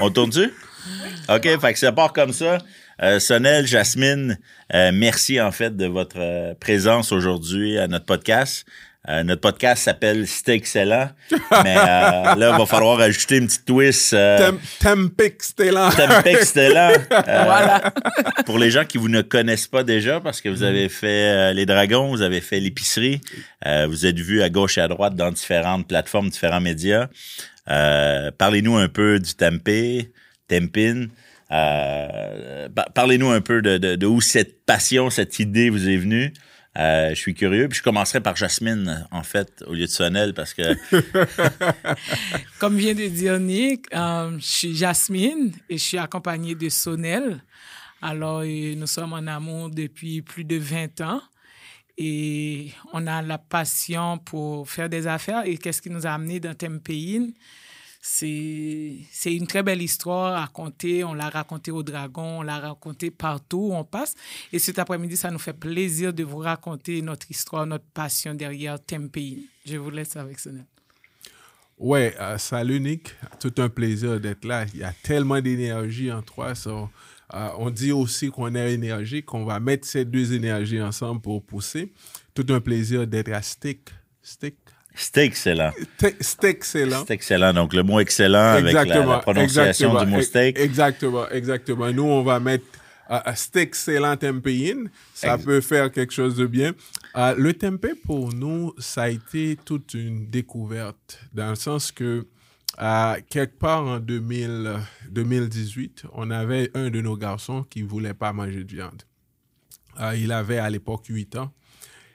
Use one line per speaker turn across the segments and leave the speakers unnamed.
On tourne-tu? OK, fait que ça part comme ça. Euh, Sonel, Jasmine, euh, merci en fait de votre euh, présence aujourd'hui à notre podcast. Euh, notre podcast s'appelle C'était excellent, mais euh, là, il va falloir ajouter une petite twist. Euh,
Tem- Tempik Stellan.
Excellent. Euh,
Voilà.
pour les gens qui vous ne connaissent pas déjà, parce que vous avez fait euh, les dragons, vous avez fait l'épicerie, euh, vous êtes vu à gauche et à droite dans différentes plateformes, différents médias. Euh, Parlez-nous un peu du Tempeh, Tempin. Euh, pa- Parlez-nous un peu de, de, de où cette passion, cette idée vous est venue. Euh, je suis curieux. Puis je commencerai par Jasmine, en fait, au lieu de Sonel, parce que
Comme vient de dire Nick, euh, je suis Jasmine et je suis accompagnée de Sonel. Alors, nous sommes en amour depuis plus de 20 ans et on a la passion pour faire des affaires. Et qu'est-ce qui nous a amené dans Tempéine? C'est une très belle histoire à raconter. On l'a raconté au Dragon, on l'a raconté partout où on passe. Et cet après-midi, ça nous fait plaisir de vous raconter notre histoire, notre passion derrière Tempéine. Je vous laisse avec Sonel.
Ouais, euh. Tout un plaisir d'être là. Il y a tellement d'énergie en toi. so, euh, on dit aussi qu'on est énergique, qu'on va mettre ces deux énergies ensemble pour pousser. Tout un plaisir d'être à Stick. Stick.
c'était excellent.
Stick excellent.
C'est excellent. Donc, le mot excellent avec la, la prononciation du mot steak.
Exactement, exactement. Nous, on va mettre un steak excellent tempéine. Ça
Ex-
peut faire quelque chose de bien. Euh, le tempeh, pour nous, ça a été toute une découverte, dans le sens que quelque part en 2000, euh, 2018, on avait un de nos garçons qui voulait pas manger de viande. Euh, il avait à l'époque 8 ans.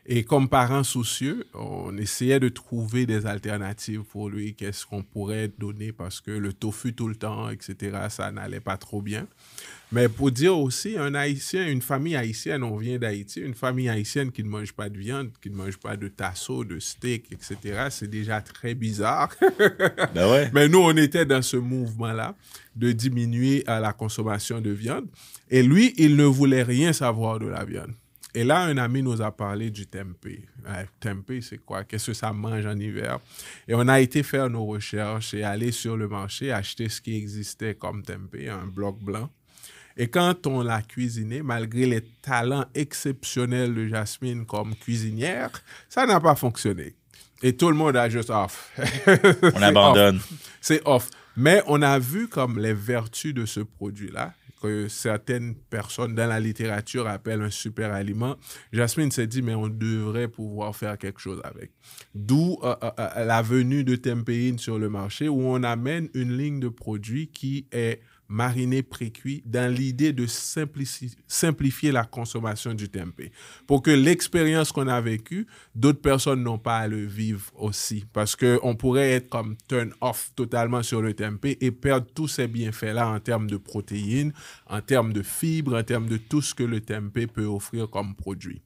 Et comme parents soucieux, on essayait de trouver des alternatives pour lui. Qu'est-ce qu'on pourrait donner parce que le tofu tout le temps, etc., ça n'allait pas trop bien. Mais pour dire aussi, un Haïtien, une famille haïtienne, on vient d'Haïti, une famille haïtienne qui ne mange pas de viande, qui ne mange pas de tasso, de steak, etc., c'est déjà très bizarre.
Ben ouais.
Mais nous, on était dans ce mouvement-là de diminuer à la consommation de viande. Et lui, il ne voulait rien savoir de la viande. Et là, un ami nous a parlé du tempeh. Tempeh, c'est quoi? Qu'est-ce que ça mange en hiver? Et on a été faire nos recherches et aller sur le marché, acheter ce qui existait comme tempeh, un bloc blanc. Et quand on l'a cuisiné, malgré les talents exceptionnels de Jasmine comme cuisinière, ça n'a pas fonctionné. Et tout le monde a juste off.
On abandonne.
C'est off. Mais on a vu comme les vertus de ce produit-là, que certaines personnes dans la littérature appellent un super aliment. Jasmine s'est dit, mais on devrait pouvoir faire quelque chose avec. D'où euh, euh, euh, la venue de Tempéine sur le marché, où on amène une ligne de produits qui est mariné pré-cuit dans l'idée de simplifier la consommation du tempeh. Pour que l'expérience qu'on a vécue, d'autres personnes n'ont pas à le vivre aussi. Parce qu'on pourrait être comme turn off totalement sur le tempeh et perdre tous ces bienfaits-là en termes de protéines, en termes de fibres, en termes de tout ce que le tempeh peut offrir comme produit.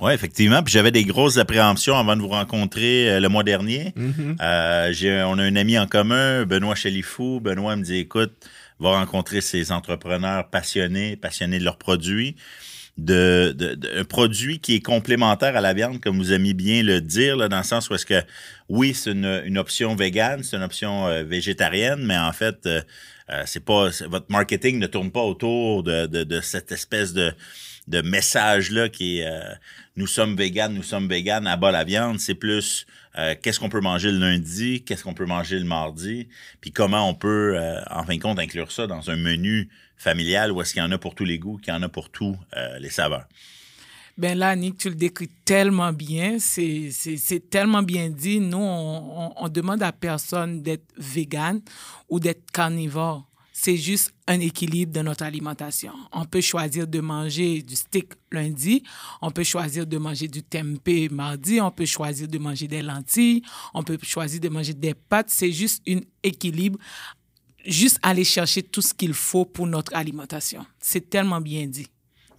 Oui, effectivement. Puis j'avais des grosses appréhensions avant de vous rencontrer euh, le mois dernier. Euh, j'ai, on a un ami en commun, Benoît Chalifou. Benoît me dit, écoute, va rencontrer ces entrepreneurs passionnés, passionnés de leurs produits. De, de, un produit qui est complémentaire à la viande, comme vous aimez bien le dire, là, dans le sens où est-ce que, oui, c'est une, une option végane, c'est une option euh, végétarienne, mais en fait, euh, euh, c'est pas votre marketing ne tourne pas autour de, de, cette espèce de, de message-là qui est euh, nous sommes véganes, nous sommes véganes, à bas la viande. C'est plus euh, qu'est-ce qu'on peut manger le lundi, qu'est-ce qu'on peut manger le mardi, puis comment on peut, euh, en fin de compte, inclure ça dans un menu familial où est-ce qu'il y en a pour tous les goûts, qu'il y en a pour tous euh, les saveurs?
Ben là, Nick, tu le décris tellement bien. C'est tellement bien dit. Nous, on, on- on demande à personne d'être vegan ou d'être carnivore. C'est juste un équilibre de notre alimentation. On peut choisir de manger du steak lundi, on peut choisir de manger du tempeh mardi, on peut choisir de manger des lentilles, on peut choisir de manger des pâtes. C'est juste un équilibre juste aller chercher tout ce qu'il faut pour notre alimentation. C'est tellement bien dit.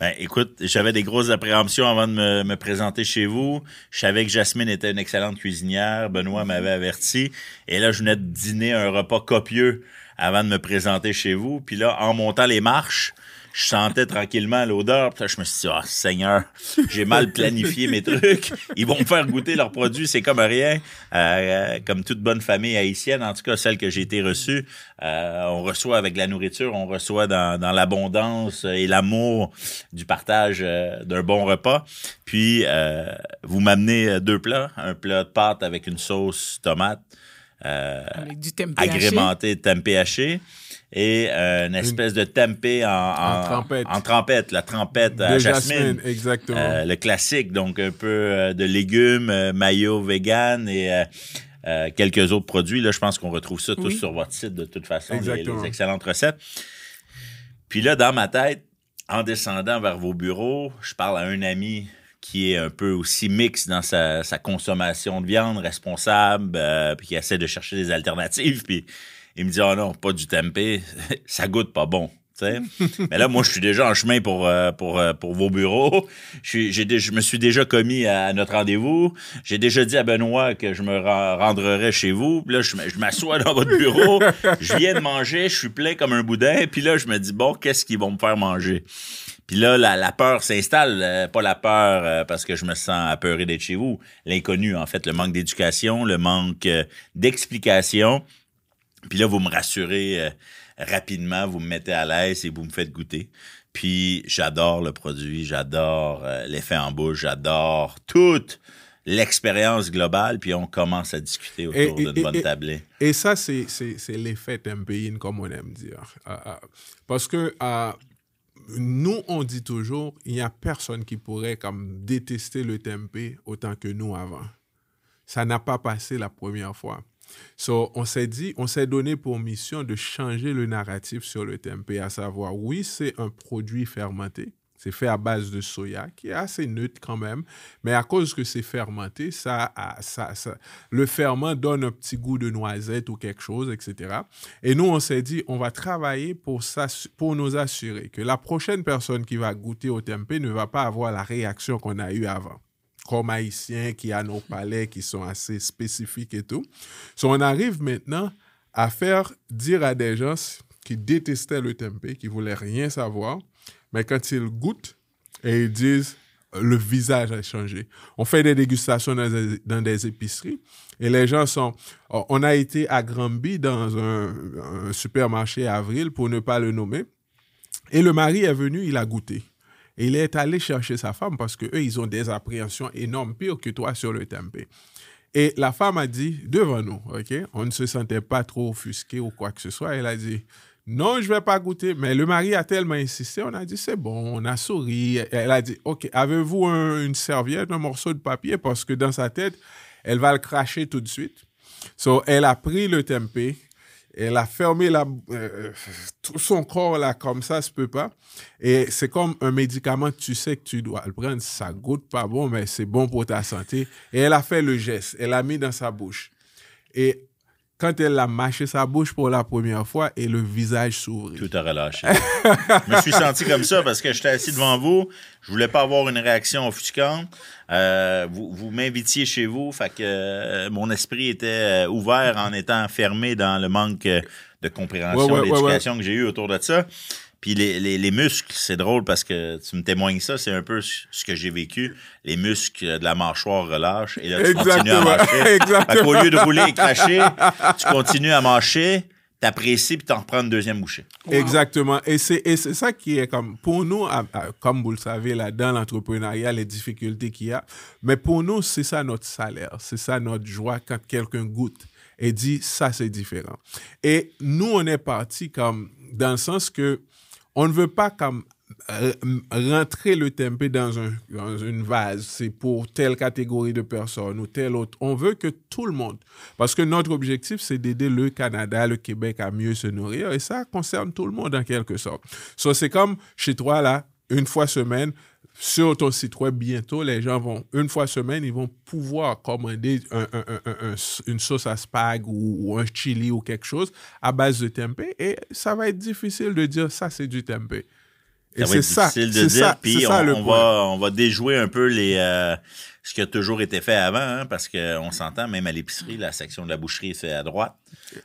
Ben, écoute, j'avais des grosses appréhensions avant de me, me présenter chez vous. Je savais que Jasmine était une excellente cuisinière. Benoît m'avait averti. Et là, je venais de dîner un repas copieux avant de me présenter chez vous. Puis là, en montant les marches, je sentais tranquillement l'odeur. Puis je me suis dit, oh, Seigneur, j'ai mal planifié mes trucs. Ils vont me faire goûter leurs produits, c'est comme rien. Euh, comme toute bonne famille haïtienne, en tout cas celle que j'ai été reçue, euh, on reçoit avec la nourriture, on reçoit dans, l'abondance et l'amour du partage euh, d'un bon repas. Puis, euh, vous m'amenez deux plats. Un plat de pâte avec une sauce tomate.
Avec du tempeh
agrémenté de tempeh haché et euh, une espèce de tempeh en, en,
trempette.
En trempette, la trempette à jasmine.
exactement.
Euh, le classique, donc un peu euh, de légumes, mayo vegan et quelques autres produits. Là, je pense qu'on retrouve ça tous sur votre site de toute façon, les, excellentes recettes. Puis là, dans ma tête, en descendant vers vos bureaux, je parle à un ami qui est un peu aussi mix dans sa, consommation de viande, responsable, puis qui essaie de chercher des alternatives. Puis il me dit, oh non, pas du tempeh, ça goûte pas bon. Mais là, moi, je suis déjà en chemin pour, euh, pour, euh, pour vos bureaux. Je, je me suis déjà commis à notre rendez-vous. J'ai déjà dit à Benoît que je me rendrai chez vous. Puis là, je, m'assois dans votre bureau. je viens de manger, je suis plein comme un boudin. Puis là, je me dis, bon, qu'est-ce qu'ils vont me faire manger? Puis là, la, peur s'installe. Euh, pas la peur parce que je me sens apeuré d'être chez vous. L'inconnu, en fait, le manque d'éducation, le manque d'explication. Puis là, vous me rassurez euh, rapidement, vous me mettez à l'aise et vous me faites goûter. Puis j'adore le produit, j'adore euh, l'effet en bouche, j'adore toute l'expérience globale, puis on commence à discuter autour d'une bonne tablée.
Et ça, c'est l'effet tempéine, comme on aime dire. Euh, parce que nous, on dit toujours, il n'y a personne qui pourrait comme détester le tempeh autant que nous avant. Ça n'a pas passé la première fois. On s'est dit, on s'est donné pour mission de changer le narratif sur le tempeh, à savoir, oui, c'est un produit fermenté, c'est fait à base de soya, qui est assez neutre quand même, mais à cause que c'est fermenté, ça, ça, ça, le ferment donne un petit goût de noisette ou quelque chose, etc. Et nous, on s'est dit, on va travailler pour, ça, pour nous assurer que la prochaine personne qui va goûter au tempeh ne va pas avoir la réaction qu'on a eue avant comme haïtien qui a nos palais qui sont assez spécifiques et tout. So, on arrive maintenant à faire dire à des gens qui détestaient le tempeh, qui voulaient rien savoir, mais quand ils goûtent et ils disent le visage a changé. On fait des dégustations dans des, épiceries et les gens sont. On a été à Granby dans un, supermarché avril pour ne pas le nommer et le mari est venu, il a goûté. Et il est allé chercher sa femme parce qu'eux, ils ont des appréhensions énormes, pires que toi sur le tempeh. Et la femme a dit, devant nous, OK, on ne se sentait pas trop offusqué ou quoi que ce soit. Elle a dit, non, je ne vais pas goûter. Mais le mari a tellement insisté, on a dit, c'est bon, on a souri. Elle a dit, OK, avez-vous une serviette, un morceau de papier? Parce que dans sa tête, elle va le cracher tout de suite. So, elle a pris le tempeh, elle a fermé euh, tout son corps là comme ça, ça peut pas. Et c'est comme un médicament tu sais que tu dois le prendre. Ça goûte pas bon, mais c'est bon pour ta santé. Et elle a fait le geste. Elle l'a mis dans sa bouche. Et quand elle a mâché sa bouche pour la première fois et le visage s'ouvrit.
Tout a relâché. je me suis senti comme ça parce que j'étais assis devant vous. Je voulais pas avoir une réaction offusquante. Euh, vous, vous m'invitiez chez vous, fait que euh, mon esprit était euh, ouvert en étant fermé dans le manque de compréhension, d'éducation que j'ai eu autour de ça. Puis les, les, les muscles, c'est drôle parce que tu me témoignes ça, c'est un peu ce que j'ai vécu. Les muscles de la mâchoire relâchent et là, tu continues à mâcher. Exactement. Au lieu de rouler et cracher, tu continues à mâcher, t'apprécies puis t'en reprends une deuxième bouchée.
Exactement. Et c'est ça qui est comme, pour nous, comme vous le savez, là, dans l'entrepreneuriat, les difficultés qu'il y a, mais pour nous, c'est ça notre salaire, c'est ça notre joie quand quelqu'un goûte et dit, ça, c'est différent. Et nous, on est parti comme, dans le sens que, on ne veut pas comme euh, rentrer le tempeh dans, un, dans une vase, c'est pour telle catégorie de personnes ou telle autre. On veut que tout le monde, parce que notre objectif, c'est d'aider le Canada, le Québec à mieux se nourrir, et ça concerne tout le monde en quelque sorte. So, c'est comme chez toi, là, une fois semaine, sur ton site web bientôt, les gens vont, une fois semaine, ils vont pouvoir commander une sauce à spag ou, un chili ou quelque chose à base de tempeh et ça va être difficile de dire ça, c'est du tempeh.
Et c'est ça. dire. Puis on, va, on va déjouer un peu les, euh, ce qui a toujours été fait avant, hein, parce qu'on s'entend, même à l'épicerie, la section de la boucherie c'est à droite,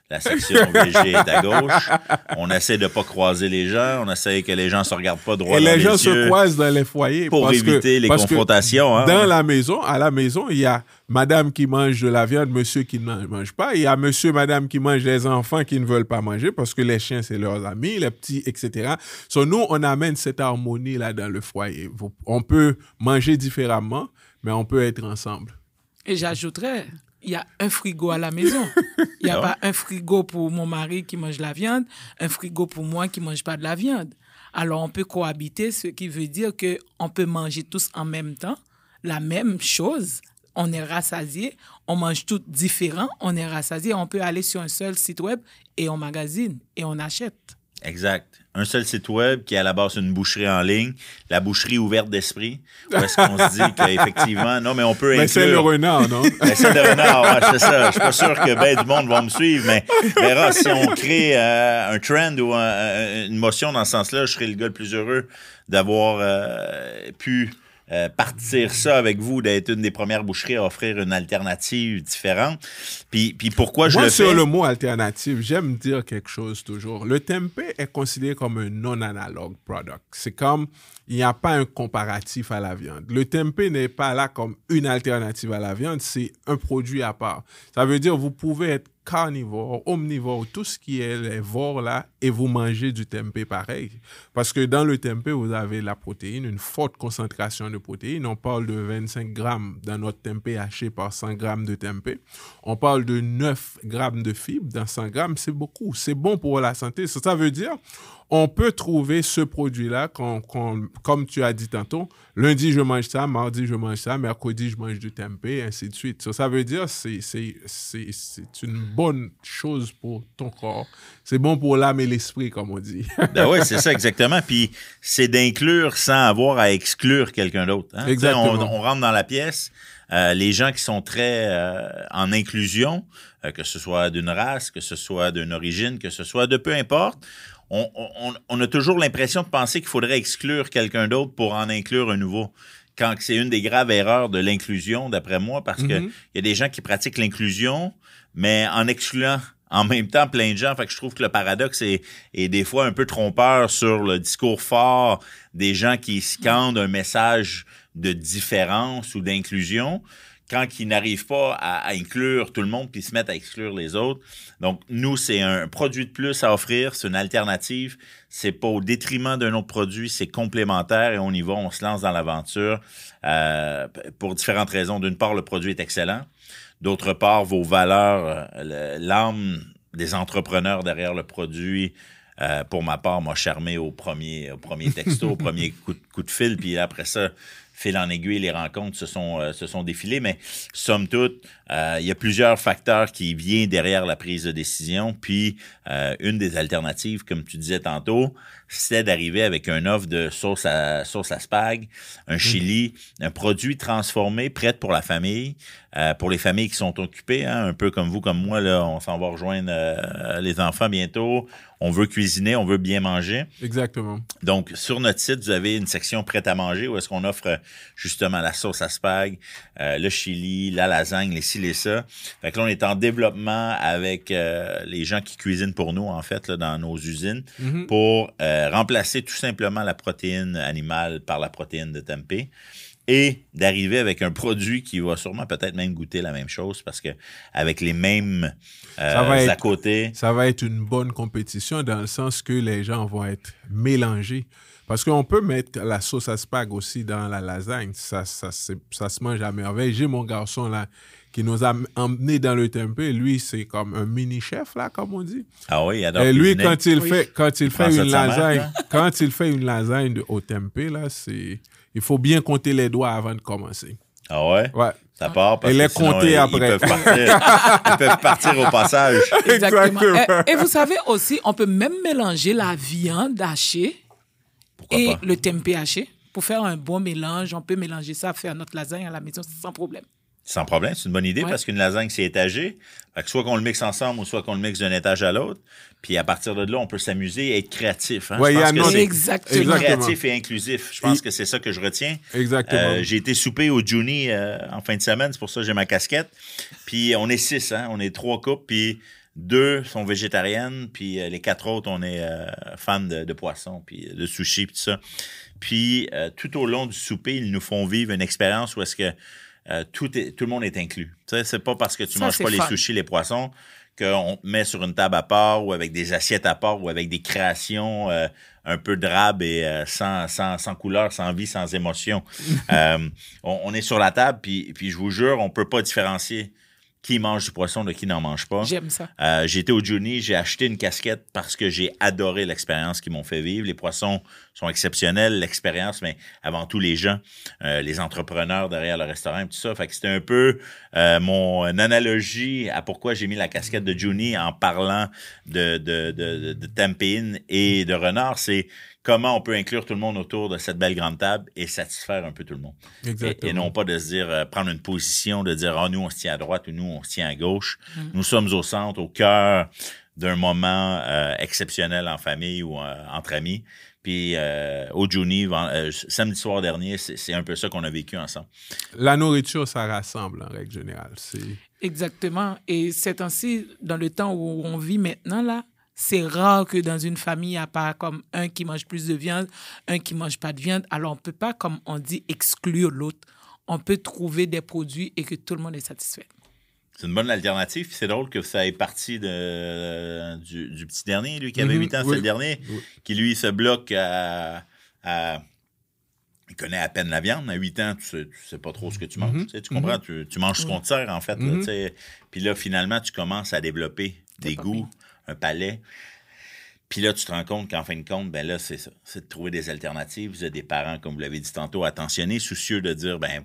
la section VG est à gauche. On essaie de pas croiser les gens, on essaie que les gens se regardent pas droit
Et
dans
les gens
yeux
se croisent dans les foyers.
pour
parce que-
éviter les
parce que
confrontations. hein.
Dans la maison, à la maison, il y a madame qui mange de la viande, monsieur qui ne mange pas. Il y a monsieur, madame qui mange des enfants qui ne veulent pas manger parce que les chiens, c'est leurs amis, les petits, etc. So, nous, on amène cette harmonie-là dans le foyer. On peut manger différemment, mais on peut être ensemble.
Et j'ajouterais, il y a un frigo à la maison. Il n'y a pas un frigo pour mon mari qui mange la viande, un frigo pour moi qui ne mange pas de la viande. Alors, on peut cohabiter, ce qui veut dire qu'on peut manger tous en même temps, la même chose. On est rassasié, on mange tout différent, on est rassasié. On peut aller sur un seul site web et on magasine et on achète.
Exact. Un seul site web qui est à la base une boucherie en ligne, la boucherie ouverte d'esprit, où est-ce qu'on se dit qu'effectivement, non, mais on peut
Mais c'est le
inclure...
renard, non?
C'est le renard, ouais, c'est ça. Je suis pas sûr que ben du monde va me suivre, mais verra, si on crée euh, un trend ou un- un- une motion dans ce sens-là, je serais le gars le plus heureux d'avoir euh, pu euh, partir ça avec vous, d'être une des premières boucheries à offrir une alternative différente. Puis, puis pourquoi je
Moi,
le
sur
fais?
le mot alternative, j'aime dire quelque chose toujours. Le tempeh est considéré comme un non-analogue product. C'est comme, il n'y a pas un comparatif à la viande. Le tempeh n'est pas là comme une alternative à la viande, c'est un produit à part. Ça veut dire, vous pouvez être carnivore, omnivore, tout ce qui est les vores là, et vous mangez du tempeh pareil. Parce que dans le tempeh, vous avez la protéine, une forte concentration de protéines. On parle de 25 grammes dans notre tempeh haché par 100 grammes de tempeh. On parle de 9 grammes de fibres dans 100 grammes. C'est beaucoup. C'est bon pour la santé. Ça veut dire, on peut trouver ce produit-là, qu'on- qu'on- comme tu as dit tantôt, lundi je mange ça, mardi je mange ça, mercredi je mange du tempeh, ainsi de suite. Ça, ça veut dire c'est c'est c'est c'est une bonne chose pour ton corps. C'est bon pour l'âme et l'esprit, comme on dit.
Ben oui, c'est ça exactement. Puis c'est d'inclure sans avoir à exclure quelqu'un d'autre. hein.
Exactement.
On, on rentre dans la pièce. euh, les gens qui sont très euh, en inclusion, euh, que ce soit d'une race, que ce soit d'une origine, que ce soit de peu importe, on, on- on a toujours l'impression de penser qu'il faudrait exclure quelqu'un d'autre pour en inclure un nouveau. Quand c'est une des graves erreurs de l'inclusion, d'après moi, parce que
Mhm.
il y a des gens qui pratiquent l'inclusion, mais en excluant en même temps plein de gens. Fait que je trouve que le paradoxe est, est des fois un peu trompeur sur le discours fort des gens qui scandent un message de différence ou d'inclusion quand ils n'arrivent pas à, à inclure tout le monde puis se mettent à exclure les autres. Donc, nous, c'est un produit de plus à offrir, c'est une alternative. C'est pas au détriment d'un autre produit, c'est complémentaire et on y va, on se lance dans l'aventure euh, pour différentes raisons. D'une part, le produit est excellent. D'autre part, vos valeurs, euh, l'âme des entrepreneurs derrière le produit, euh, pour ma part, m'a charmé au premier, au premier texto, au premier coup de, coup de fil, puis après ça, fil en aiguille, les rencontres se sont, euh, se sont défilées. Mais somme toute, euh, il y a plusieurs facteurs qui viennent derrière la prise de décision. Puis, euh, une des alternatives, comme tu disais tantôt, c'est d'arriver avec un offre de sauce à, sauce à spag, un chili, un produit transformé, prêt pour la famille, euh, pour les familles qui sont occupées, hein, un peu comme vous, comme moi, là, on s'en va rejoindre euh, les enfants bientôt. On veut cuisiner, on veut bien manger.
Exactement.
Donc, sur notre site, vous avez une section prête à manger où est-ce qu'on offre justement la sauce à spag, euh, le chili, la lasagne, les ci, les ça. Fait que là, on est en développement avec les gens qui cuisinent pour nous, en fait, là, dans nos usines,
Mhm.
pour euh, remplacer tout simplement la protéine animale par la protéine de tempeh et d'arriver avec un produit qui va sûrement peut-être même goûter la même chose parce que avec les mêmes euh,
Ça va être-
à côté,
ça va être une bonne compétition dans le sens que les gens vont être mélangés. Parce qu'on peut mettre la sauce à spag aussi dans la lasagne. Ça, ça, ça se mange à merveille. J'ai mon garçon là qui nous a emmenés dans le tempeh. Lui, c'est comme un mini-chef, là, comme on dit.
ah oui, il adore
Et lui,
cuisiner.
quand il
Oui.
fait, quand il fait une lasagne, quand il fait une lasagne de, au tempeh, là, c'est, il faut bien compter les doigts avant de commencer.
Ah ouais?
Ouais.
Ça part parce
Et
que
les
sinon,
compter
ils,
après.
Ils peuvent, partir, ils peuvent partir au passage.
Exactement.
Exactement.
Et, et vous savez aussi, on peut même mélanger la viande hachée
Pourquoi
et
pas?
le tempeh haché pour faire un bon mélange. On peut mélanger ça, faire notre lasagne à la maison sans problème.
Sans problème, c'est une bonne idée
Ouais.
parce qu'une lasagne, c'est étagé. Fait que soit qu'on le mixe ensemble ou soit qu'on le mixe d'un étage à l'autre. Puis à partir de là, on peut s'amuser et être créatif. hein.
Ouais,
Je pense que c'est
Exactement.
Exactement.
créatif et inclusif. Je pense
Et-
que c'est ça que je retiens.
Exactement.
Euh, j'ai été souper au Juni euh, en fin de semaine, c'est pour ça que j'ai ma casquette. Puis on est six, hein? on est trois couples, puis deux sont végétariennes, puis euh, les quatre autres, on est euh, fans de, de poisson, puis de sushi, puis tout ça. Puis euh, tout au long du souper, ils nous font vivre une expérience où est-ce que euh, tout, est, tout le monde est inclus. Tu sais, c'est pas parce que tu
Ça,
manges pas les sushis, les poissons, qu'on te met sur une table à part ou avec des assiettes à part ou avec des créations euh, un peu drabes et euh, sans, sans, sans couleur, sans vie, sans émotion. Euh, on, on est sur la table, puis, puis je vous jure, on peut pas différencier qui mange du poisson de qui n'en mange pas.
J'aime ça.
Euh, j'ai été au Juni, j'ai acheté une casquette parce que j'ai adoré l'expérience qu'ils m'ont fait vivre. Les poissons sont exceptionnels, l'expérience, mais avant tout les gens, euh, les entrepreneurs derrière le restaurant et tout ça. Fait que c'était un peu euh, mon analogie à pourquoi j'ai mis la casquette de Juni en parlant de, de, de, de, et de renard. C'est comment on peut inclure tout le monde autour de cette belle grande table et satisfaire un peu tout le monde. Et,
Exactement.
et non pas de se dire, euh, prendre une position, de dire, ah, nous, on se tient à droite ou nous, on se tient à gauche. Nous sommes au centre, au cœur d'un moment euh, exceptionnel en famille ou euh, entre amis. Puis euh, au Juni, euh, samedi soir dernier, c'est c'est un peu ça qu'on a vécu ensemble.
La nourriture, ça rassemble en règle générale. C'est
Exactement. Et c'est ainsi, dans le temps où on vit maintenant, là, c'est rare que dans une famille, il n'y a pas comme un qui mange plus de viande, un qui mange pas de viande. Alors, on ne peut pas, comme on dit, exclure l'autre. On peut trouver des produits et que tout le monde est satisfait.
C'est une bonne alternative. C'est drôle que ça ait parti de, euh, du, du petit dernier, lui, qui avait
Mhm,
8 ans,
oui.
c'est le dernier,
Oui.
qui lui se bloque à, à- Il connaît à peine la viande. À 8 ans, tu sais, tu sais pas trop ce que tu manges.
Mhm.
Tu, sais, tu comprends? Tu, tu manges ce qu'on te sert, en fait. Puis là, finalement, tu commences à développer des goûts, un palais. Puis là, tu te rends compte qu'en fin de compte, ben là, c'est ça. C'est de trouver des alternatives. Vous avez des parents, comme vous l'avez dit tantôt, attentionnés, soucieux de dire, ben,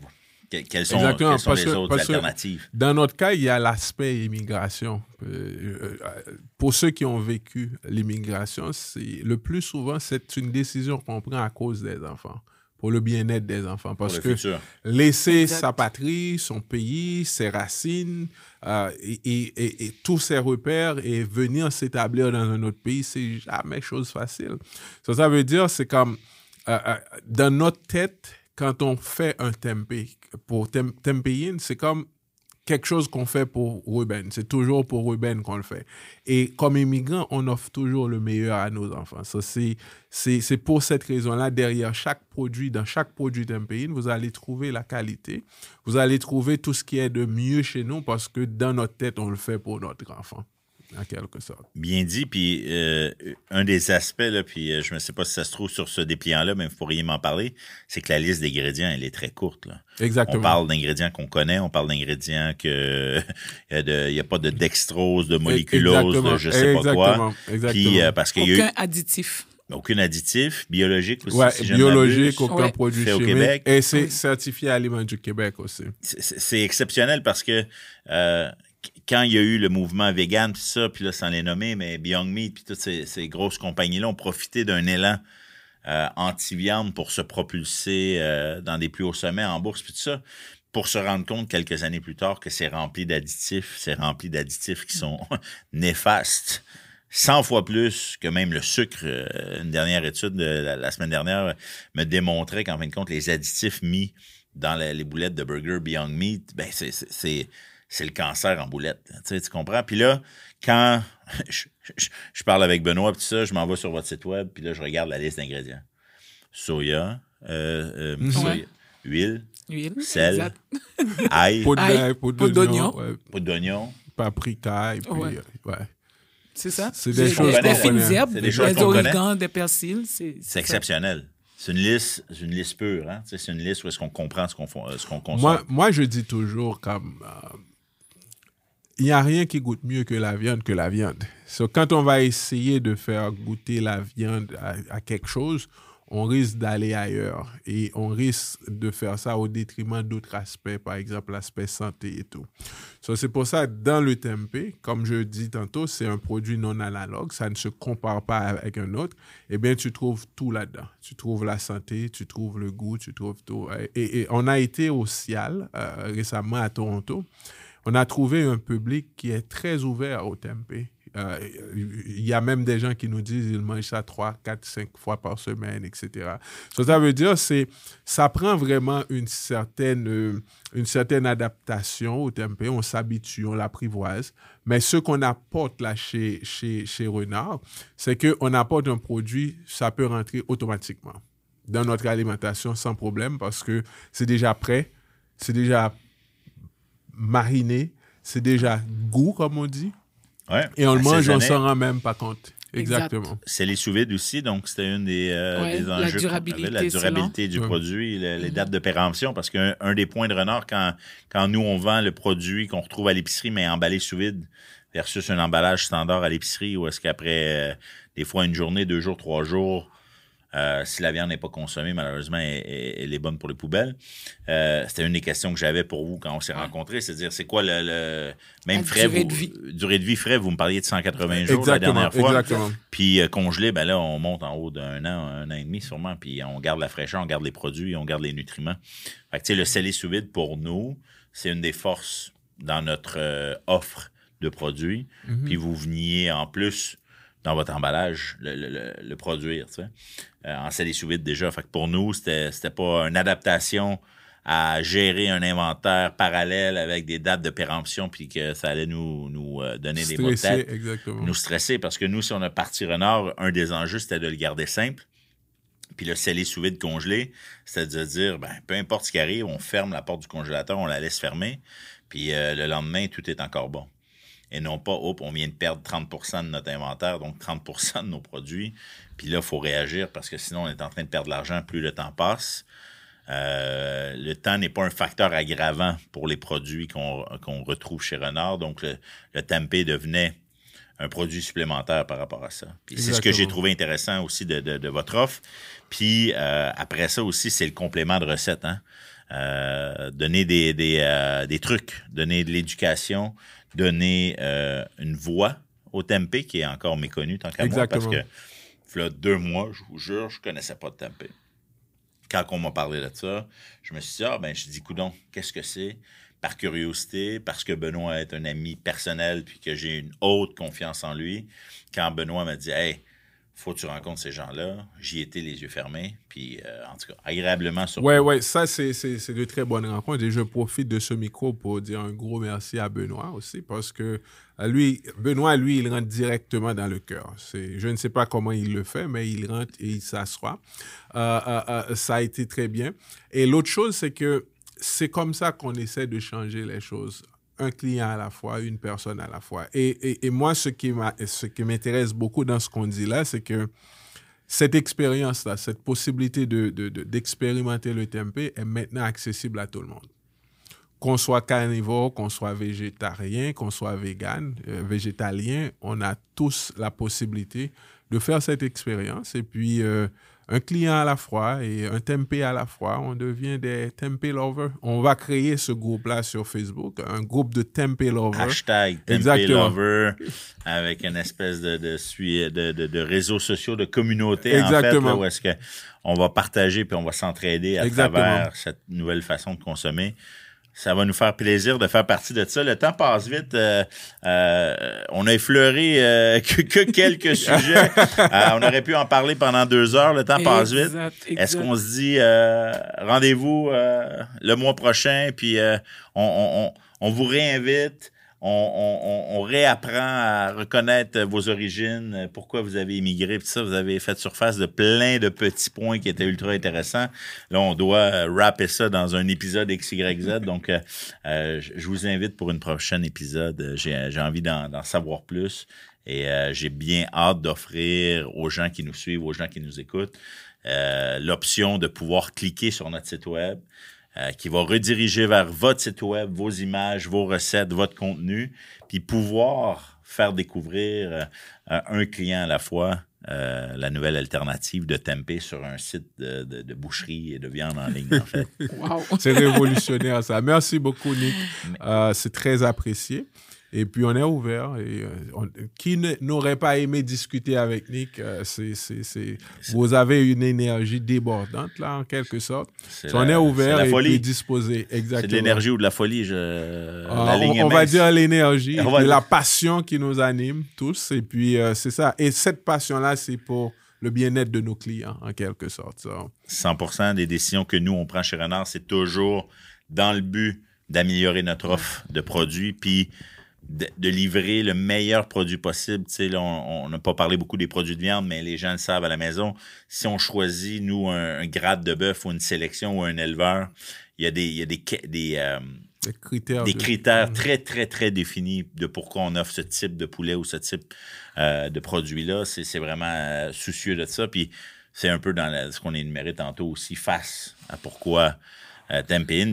que- quelles sont, quelles les
que-
autres alternatives?
Dans notre cas, il y a l'aspect immigration. Euh, euh, pour ceux qui ont vécu l'immigration, le plus souvent, c'est une décision qu'on prend à cause des enfants, pour le bien-être des enfants.
Pour
Parce
le
que
futur.
laisser
Exact.
sa patrie, son pays, ses racines euh, et, et- et- et tous ses repères et venir s'établir dans un autre pays, c'est jamais chose facile. Ça, ça veut dire, c'est comme euh, euh, dans notre tête, quand on fait un tempeh, pour tem c'est comme quelque chose qu'on fait pour Ruben. C'est toujours pour Ruben qu'on le fait. Et comme immigrant, on offre toujours le meilleur à nos enfants. Ça, c'est, c'est, c'est pour cette raison-là, derrière chaque produit, dans chaque produit Tempeh-in, vous allez trouver la qualité. Vous allez trouver tout ce qui est de mieux chez nous parce que dans notre tête, on le fait pour notre enfant, en quelque sorte.
Bien dit, puis euh, un des aspects, là, puis euh, je ne sais pas si ça se trouve sur ce dépliant-là, mais vous pourriez m'en parler, c'est que la liste d'ingrédients, elle est très courte. Là.
Exactement.
On parle d'ingrédients qu'on connaît, on parle d'ingrédients que il n'y a pas de dextrose, de moléculose, de
Exactement.
je sais pas quoi.
Exactement. Exactement.
Puis euh, parce qu'il y a eu
Aucun additif.
aucun additif, biologique aussi,
Ouais,
si ne
biologique, aucun
Ouais.
produit
Fait au
chimique.
Québec.
Et c'est certifié Aliments du Québec aussi.
c'est c'est exceptionnel parce que euh, quand il y a eu le mouvement vegan, puis ça, puis là, sans les nommer, mais Beyond Meat, puis toutes ces, grosses compagnies-là ont profité d'un élan euh, anti-viande pour se propulser euh, dans des plus hauts sommets en bourse, puis tout ça, pour se rendre compte quelques années plus tard que c'est rempli d'additifs, c'est rempli d'additifs qui sont néfastes. 100 fois plus que même le sucre. Euh, Une dernière étude de la, semaine dernière me démontrait qu'en fin de compte, les additifs mis dans les boulettes de burger Beyond Meat, ben c'est, c'est, le cancer en boulette. Tu, sais, tu comprends? Puis là, quand je, je- je parle avec Benoît, puis tout ça, je m'en vais sur votre site web, puis là, je regarde la liste d'ingrédients. Soya, euh, euh, soya, huile,
Huile.
Sel. Ail,
Poudre d'oignon,
poudre d'oignon.
paprika, et puis,
Ouais.
euh, ouais.
C'est ça.
C'est des choses
des
qu'on connaît. C'est des choses
des
qu'on connaît.
origans, des persils. C'est
exceptionnel. C'est une liste, c'est une liste pure. Hein? Tu sais, C'est une liste où est-ce qu'on comprend ce qu'on, euh, ce qu'on consomme.
Moi, moi, je dis toujours comme euh, il n'y a rien qui goûte mieux que la viande que la viande. So, quand on va essayer de faire goûter la viande à, à quelque chose, on risque d'aller ailleurs et on risque de faire ça au détriment d'autres aspects, par exemple l'aspect santé et tout. c'est pour ça, dans le tempeh, comme je dis tantôt, c'est un produit non analogue, ça ne se compare pas avec un autre. Eh bien, tu trouves tout là-dedans. Tu trouves la santé, tu trouves le goût, tu trouves tout. Et, on a été au Cial euh, récemment à Toronto. On a trouvé un public qui est très ouvert au tempeh euh, il y a même des gens qui nous disent qu'ils mangent ça 3, 4, 5 fois par semaine, etc. ça veut dire c'est ça prend vraiment une certaine, euh, une certaine adaptation au tempeh. On s'habitue, on l'apprivoise. Mais ce qu'on apporte là chez, chez, chez Renard, c'est qu'on apporte un produit, ça peut rentrer automatiquement dans notre alimentation sans problème parce que c'est déjà prêt, c'est déjà mariné, c'est déjà goût, comme on dit. Et on le mange, on s'en rend même pas compte. Exactement.
C'est les sous-vides aussi, donc c'était une des, euh, des enjeux. La durabilité, la durabilité du produit, les, mm-hmm. dates de péremption, parce qu'un des points de renard, quand, quand nous, on vend le produit qu'on retrouve à l'épicerie, mais emballé sous vide, versus un emballage standard à l'épicerie, où est-ce qu'après, euh, des fois, une journée, deux jours, trois jours, euh, si la viande n'est pas consommée, malheureusement, elle, est bonne pour les poubelles. Euh, c'était une des questions que j'avais pour vous quand on s'est rencontrés, c'est-à-dire c'est quoi le, même frais durée de vie. durée de vie frais, vous me parliez de 180 jours la dernière fois. Exactement. Puis euh, congelé, ben là on monte en haut d'un an, un an et demi sûrement, puis on garde la fraîcheur, on garde les produits, on garde les nutriments. Fait que tu sais le scellé sous vide pour nous, c'est une des forces dans notre offre de produits. Mm-hmm. Puis vous veniez en plus dans votre emballage le, produire, tu sais, euh, en scellé sous vide déjà. Fait que pour nous, c'était, pas une adaptation à gérer un inventaire parallèle avec des dates de péremption puis que ça allait nous, nous euh, donner des mots Nous stresser parce que nous, si on a parti renard, un des enjeux, c'était de le garder simple. Puis le scellé sous vide congelé, c'était de dire, ben, peu importe ce qui arrive, on ferme la porte du congélateur, on la laisse fermer. Puis euh, le lendemain, tout est encore bon et non pas, hop, on vient de perdre 30% de notre inventaire, donc 30% de nos produits. Puis là, il faut réagir parce que sinon, on est en train de perdre de l'argent plus le temps passe. Euh, le temps n'est pas un facteur aggravant pour les produits qu'on retrouve chez Renard. Donc, le, le tempeh devenait un produit supplémentaire par rapport à ça. C'est ce que j'ai trouvé intéressant aussi de, votre offre. Puis euh, après ça aussi, c'est le complément de recettes. Hein? Euh, donner des, des trucs, donner de l'éducation, donner euh, une voix au tempeh qui est encore méconnu tant qu'à moi parce que là, deux mois, je vous jure, je connaissais pas de tempeh. Quand on m'a parlé de ça, je me suis dit, ah ben, je dis, coudon, qu'est-ce que c'est? Par curiosité, parce que Benoît est un ami personnel puis que j'ai une haute confiance en lui. Quand Benoît m'a dit, hey, faut que tu rencontres ces gens-là. J'y étais les yeux fermés, puis euh, en tout cas, agréablement surpris.
Oui, oui, ça, c'est de très bonnes rencontres. Et je profite de ce micro pour dire un gros merci à Benoît aussi, parce que euh, lui, Benoît, lui, il rentre directement dans le cœur. Je ne sais pas comment il le fait, mais il rentre et il s'assoit. Euh, ça a été très bien. Et l'autre chose, c'est que c'est comme ça qu'on essaie de changer les choses un client à la fois, une personne à la fois. Et, moi, ce qui m'intéresse beaucoup dans ce qu'on dit là, c'est que cette expérience-là, cette possibilité d'expérimenter de, le tempeh est maintenant accessible à tout le monde. Qu'on soit carnivore, qu'on soit végétarien, qu'on soit vegan, euh, végétalien, on a tous la possibilité de faire cette expérience. Et puis, euh, un client à la fois et un tempeh à la fois. On devient des tempeh lovers. On va créer ce groupe-là sur Facebook, un groupe de tempeh lovers.
Hashtag tempeh lover avec une espèce de, de, de, de, réseaux sociaux, de communauté, Exactement. en fait, où est-ce qu'on va partager puis on va s'entraider à travers cette nouvelle façon de consommer. Ça va nous faire plaisir de faire partie de ça. Le temps passe vite. Euh, euh, on a effleuré euh, que, quelques sujets. on aurait pu en parler pendant deux heures. Le temps passe vite. Est-ce qu'on se dit rendez-vous le mois prochain, puis on, on, vous réinvite? On, réapprend à reconnaître vos origines, pourquoi vous avez immigré, puis ça, vous avez fait surface de plein de petits points qui étaient ultra intéressants. Là, on doit rapper ça dans un épisode XYZ. Donc, euh, euh, je vous invite pour une prochaine épisode. J'ai envie d'en savoir plus et euh, j'ai bien hâte d'offrir aux gens qui nous suivent, aux gens qui nous écoutent, l'option de pouvoir cliquer sur notre site web, euh, qui va rediriger vers votre site web, vos images, vos recettes, votre contenu, puis pouvoir faire découvrir euh, un client à la fois euh, la nouvelle alternative de tempeh sur un site de, de- de boucherie et de viande en ligne, en fait.
Wow.
C'est révolutionnaire ça. Merci beaucoup Nick. Euh, c'est très apprécié. Et puis on est ouvert. Et, euh, on- qui n'aurait pas aimé discuter avec Nick euh, c'est, c'est, c'est- Vous avez une énergie débordante là en quelque sorte. On
la-
est ouvert et puis disposé. Exactement.
C'est de l'énergie ou de la folie. Je...
Ah,
la
on, va dire l'énergie,
va
la passion qui nous anime tous. Et puis, euh, c'est ça. Et cette passion-là, c'est pour le bien-être de nos clients, en quelque sorte. ça.
100 des décisions que nous, on prend chez Renard, c'est toujours dans le but d'améliorer notre offre de produits, puis de, de livrer le meilleur produit possible. Tu sais, là, on n'a pas parlé beaucoup des produits de viande, mais les gens le savent à la maison. Si on choisit, nous, un, un grade de bœuf ou une sélection ou un éleveur, il y a des, il y a des, ca- des, euh,
Des critères.
des
de-
critères très, très, très définis de pourquoi on offre ce type de poulet ou ce type euh, de produit-là. C'est c'est vraiment euh, soucieux de ça. Puis c'est un peu dans la- ce qu'on énuméré tantôt aussi face à pourquoi euh,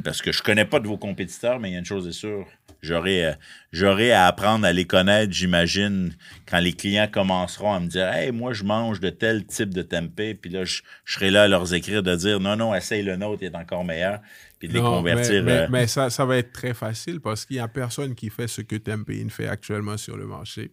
parce que je connais pas de vos compétiteurs, mais il y a une chose est sûre. J'aurai euh, j'aurai à apprendre à les connaître, j'imagine, quand les clients commenceront à me dire Hey, moi, je mange de tel type de tempeh, puis là, je, je serai là à leur écrire de dire Non, non, essaye le nôtre, il est encore meilleur, puis de les
Non,
convertir.
Mais, mais-
euh,
mais ça, ça va être très facile parce qu'il n'y a personne qui fait ce que Tempeh fait actuellement sur le marché.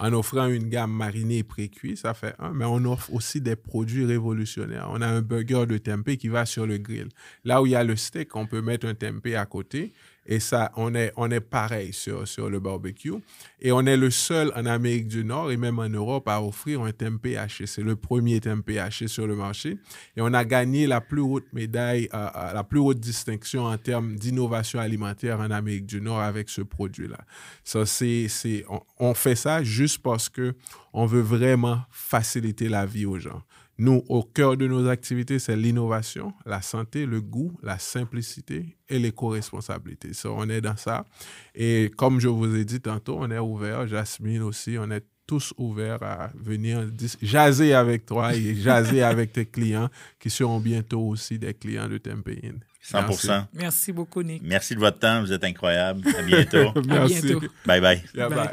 En offrant une gamme marinée et pré-cuit, ça fait un, mais on offre aussi des produits révolutionnaires. On a un burger de tempeh qui va sur le grill. Là où il y a le steak, on peut mettre un tempeh à côté. Et ça, on est, on est pareil sur, sur le barbecue. Et on est le seul en Amérique du Nord et même en Europe à offrir un tempeh haché. C'est le premier tempeh haché sur le marché. Et on a gagné la plus haute médaille, euh, euh, la plus haute distinction en termes d'innovation alimentaire en Amérique du Nord avec ce produit-là. Ça, c'est, c'est, on, on fait ça juste parce que on veut vraiment faciliter la vie aux gens. Nous, au cœur de nos activités, c'est l'innovation, la santé, le goût, la simplicité et l'éco-responsabilité. On est dans ça. Et comme je vous ai dit tantôt, on est ouvert, Jasmine aussi, on est tous ouverts à venir jaser avec toi et jaser avec tes clients qui seront bientôt aussi des clients de Tempeh Inn.
100
Merci.
Merci beaucoup, Nick.
Merci de votre temps, vous êtes incroyable. À bientôt.
À
Merci.
bientôt.
bye bye.
Yeah,
Bye.
bye.